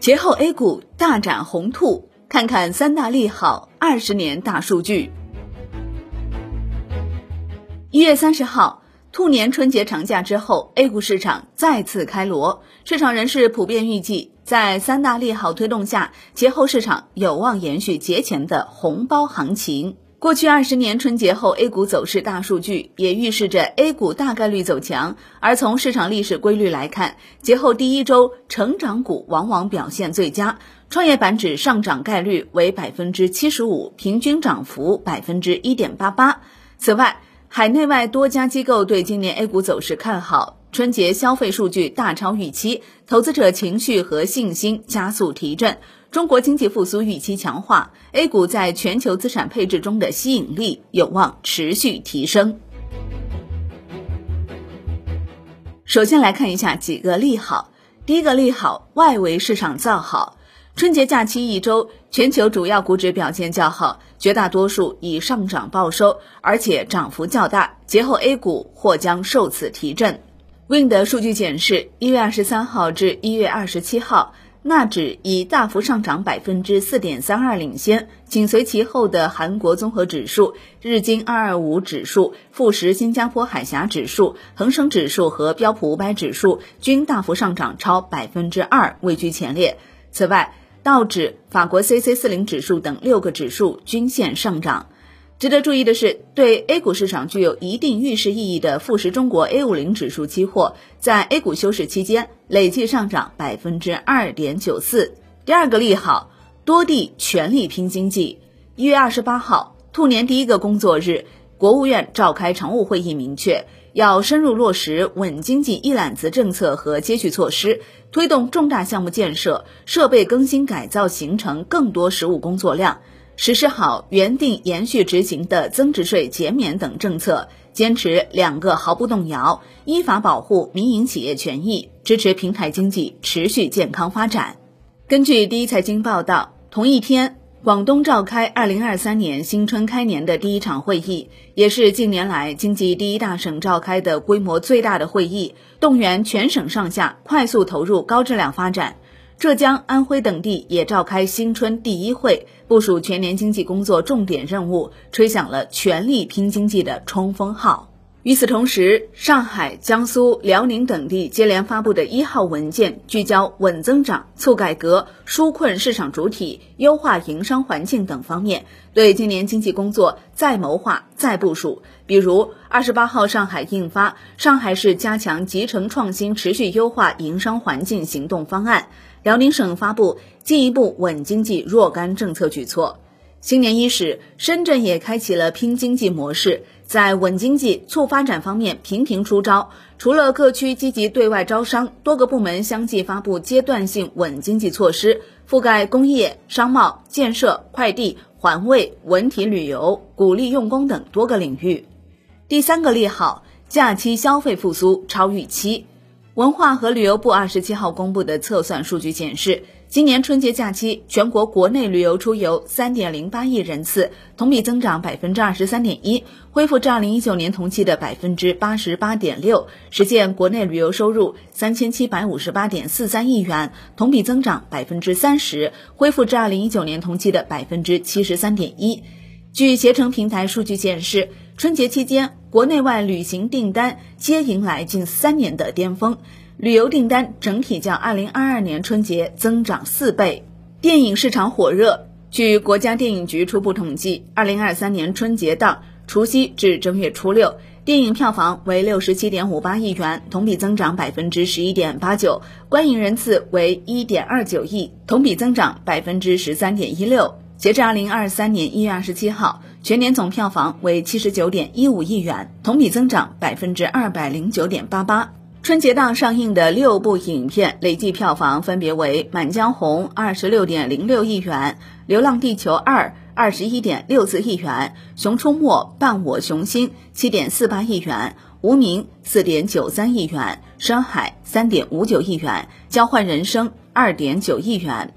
节后 A 股大展宏兔，看看三大利好，二十年大数据。一月三十号，兔年春节长假之后，A 股市场再次开锣，市场人士普遍预计，在三大利好推动下，节后市场有望延续节前的红包行情。过去二十年春节后 A 股走势大数据也预示着 A 股大概率走强。而从市场历史规律来看，节后第一周成长股往往表现最佳，创业板指上涨概率为百分之七十五，平均涨幅百分之一点八八。此外，海内外多家机构对今年 A 股走势看好，春节消费数据大超预期，投资者情绪和信心加速提振。中国经济复苏预期强化，A 股在全球资产配置中的吸引力有望持续提升。首先来看一下几个利好。第一个利好，外围市场造好。春节假期一周，全球主要股指表现较好，绝大多数以上涨报收，而且涨幅较大。节后 A 股或将受此提振。Wind 数据显示，一月二十三号至一月二十七号。纳指以大幅上涨百分之四点三二领先，紧随其后的韩国综合指数、日经二二五指数、富时新加坡海峡指数、恒生指数和标普五百指数均大幅上涨超百分之二，位居前列。此外，道指、法国 C C 四零指数等六个指数均线上涨。值得注意的是，对 A 股市场具有一定预示意义的富时中国 A 五零指数期货，在 A 股休市期间累计上涨百分之二点九四。第二个利好，多地全力拼经济。一月二十八号，兔年第一个工作日，国务院召开常务会议，明确要深入落实稳经济一揽子政策和接续措施，推动重大项目建设、设备更新改造形成更多实务工作量。实施好原定延续执行的增值税减免等政策，坚持两个毫不动摇，依法保护民营企业权益，支持平台经济持续健康发展。根据第一财经报道，同一天，广东召开二零二三年新春开年的第一场会议，也是近年来经济第一大省召开的规模最大的会议，动员全省上下快速投入高质量发展。浙江、安徽等地也召开新春第一会，部署全年经济工作重点任务，吹响了全力拼经济的冲锋号。与此同时，上海、江苏、辽宁等地接连发布的一号文件，聚焦稳增长、促改革、纾困市场主体、优化营商环境等方面，对今年经济工作再谋划、再部署。比如，二十八号上海印发《上海市加强集成创新、持续优化营商环境行动方案》。辽宁省发布进一步稳经济若干政策举措。新年伊始，深圳也开启了拼经济模式，在稳经济、促发展方面频频出招。除了各区积极对外招商，多个部门相继发布阶段性稳经济措施，覆盖工业、商贸、建设、快递、环卫、文体旅游、鼓励用工等多个领域。第三个利好，假期消费复苏超预期。文化和旅游部二十七号公布的测算数据显示，今年春节假期全国国内旅游出游三点零八亿人次，同比增长百分之二十三点一，恢复至二零一九年同期的百分之八十八点六，实现国内旅游收入三千七百五十八点四三亿元，同比增长百分之三十，恢复至二零一九年同期的百分之七十三点一。据携程平台数据显示，春节期间，国内外旅行订单皆迎来近三年的巅峰，旅游订单整体较二零二二年春节增长四倍。电影市场火热，据国家电影局初步统计，二零二三年春节档除夕至正月初六，电影票房为六十七点五八亿元，同比增长百分之十一点八九，观影人次为一点二九亿，同比增长百分之十三点一六。截至二零二三年一月二十七号，全年总票房为七十九点一五亿元，同比增长百分之二百零九点八八。春节档上映的六部影片累计票房分别为《满江红》二十六点零六亿元，《流浪地球二》二十一点六四亿元，《熊出没伴我雄心》七点四八亿元，《无名》四点九三亿元，《深海》三点五九亿元，《交换人生》二点九亿元。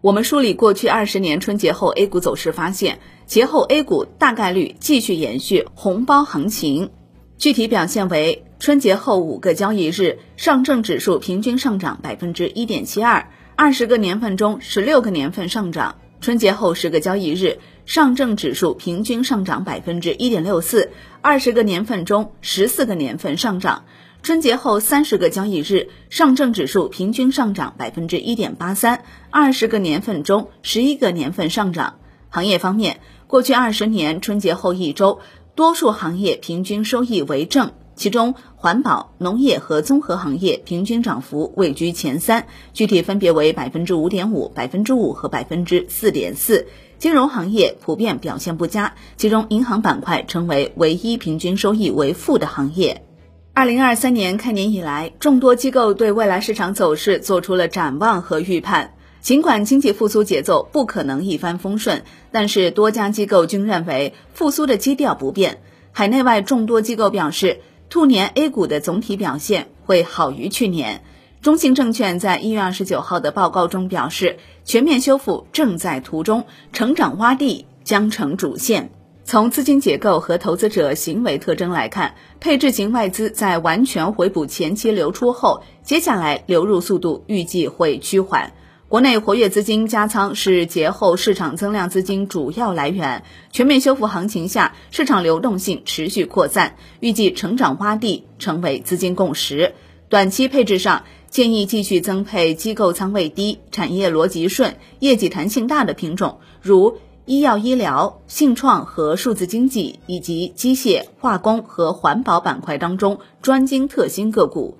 我们梳理过去二十年春节后 A 股走势，发现节后 A 股大概率继续延续红包行情。具体表现为：春节后五个交易日，上证指数平均上涨百分之一点七二，二十个年份中十六个年份上涨。春节后十个交易日，上证指数平均上涨百分之一点六四，二十个年份中十四个年份上涨。春节后三十个交易日，上证指数平均上涨百分之一点八三，二十个年份中十一个年份上涨。行业方面，过去二十年春节后一周，多数行业平均收益为正，其中环保、农业和综合行业平均涨幅位居前三，具体分别为百分之五点五、百分之五和百分之四点四。金融行业普遍表现不佳，其中银行板块成为唯一平均收益为负的行业。二零二三年开年以来，众多机构对未来市场走势做出了展望和预判。尽管经济复苏节奏不可能一帆风顺，但是多家机构均认为复苏的基调不变。海内外众多机构表示，兔年 A 股的总体表现会好于去年。中信证券在一月二十九号的报告中表示，全面修复正在途中，成长洼地将成主线。从资金结构和投资者行为特征来看，配置型外资在完全回补前期流出后，接下来流入速度预计会趋缓。国内活跃资金加仓是节后市场增量资金主要来源。全面修复行情下，市场流动性持续扩散，预计成长洼地成为资金共识。短期配置上，建议继续增配机构仓位低、产业逻辑顺、业绩弹性大的品种，如。医药医疗、信创和数字经济以及机械化工和环保板块当中专精特新个股，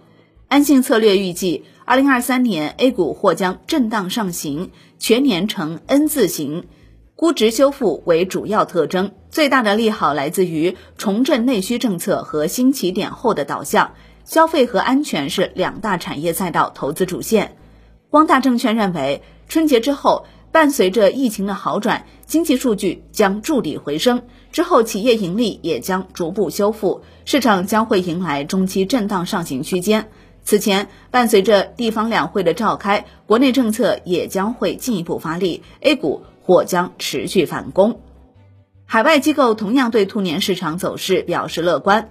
安信策略预计，二零二三年 A 股或将震荡上行，全年呈 N 字形，估值修复为主要特征。最大的利好来自于重振内需政策和新起点后的导向，消费和安全是两大产业赛道投资主线。光大证券认为，春节之后。伴随着疫情的好转，经济数据将筑底回升，之后企业盈利也将逐步修复，市场将会迎来中期震荡上行区间。此前，伴随着地方两会的召开，国内政策也将会进一步发力，A 股或将持续反攻。海外机构同样对兔年市场走势表示乐观。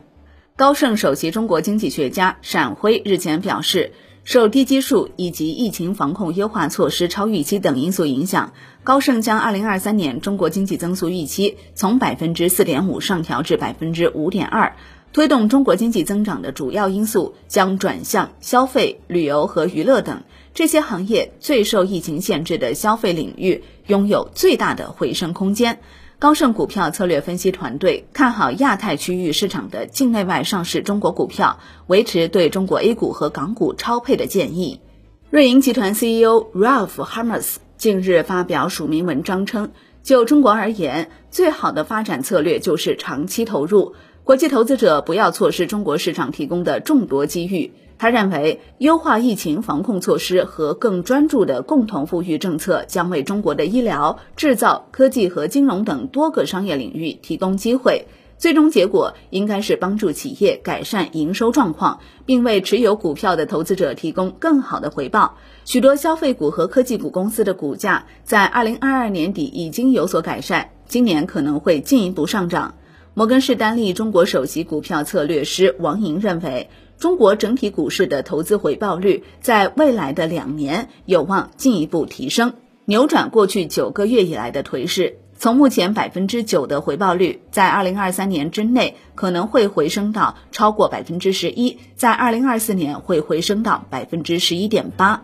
高盛首席中国经济学家闪辉日前表示。受低基数以及疫情防控优化措施超预期等因素影响，高盛将2023年中国经济增速预期从百分之四点五上调至百分之五点二。推动中国经济增长的主要因素将转向消费、旅游和娱乐等这些行业，最受疫情限制的消费领域拥有最大的回升空间。高盛股票策略分析团队看好亚太区域市场的境内外上市中国股票，维持对中国 A 股和港股超配的建议。瑞银集团 CEO Ralph Hamers 近日发表署名文章称，就中国而言，最好的发展策略就是长期投入，国际投资者不要错失中国市场提供的众多机遇。他认为，优化疫情防控措施和更专注的共同富裕政策将为中国的医疗、制造、科技和金融等多个商业领域提供机会。最终结果应该是帮助企业改善营收状况，并为持有股票的投资者提供更好的回报。许多消费股和科技股公司的股价在二零二二年底已经有所改善，今年可能会进一步上涨。摩根士丹利中国首席股票策略师王莹认为。中国整体股市的投资回报率在未来的两年有望进一步提升，扭转过去九个月以来的颓势。从目前百分之九的回报率，在二零二三年之内可能会回升到超过百分之十一，在二零二四年会回升到百分之十一点八。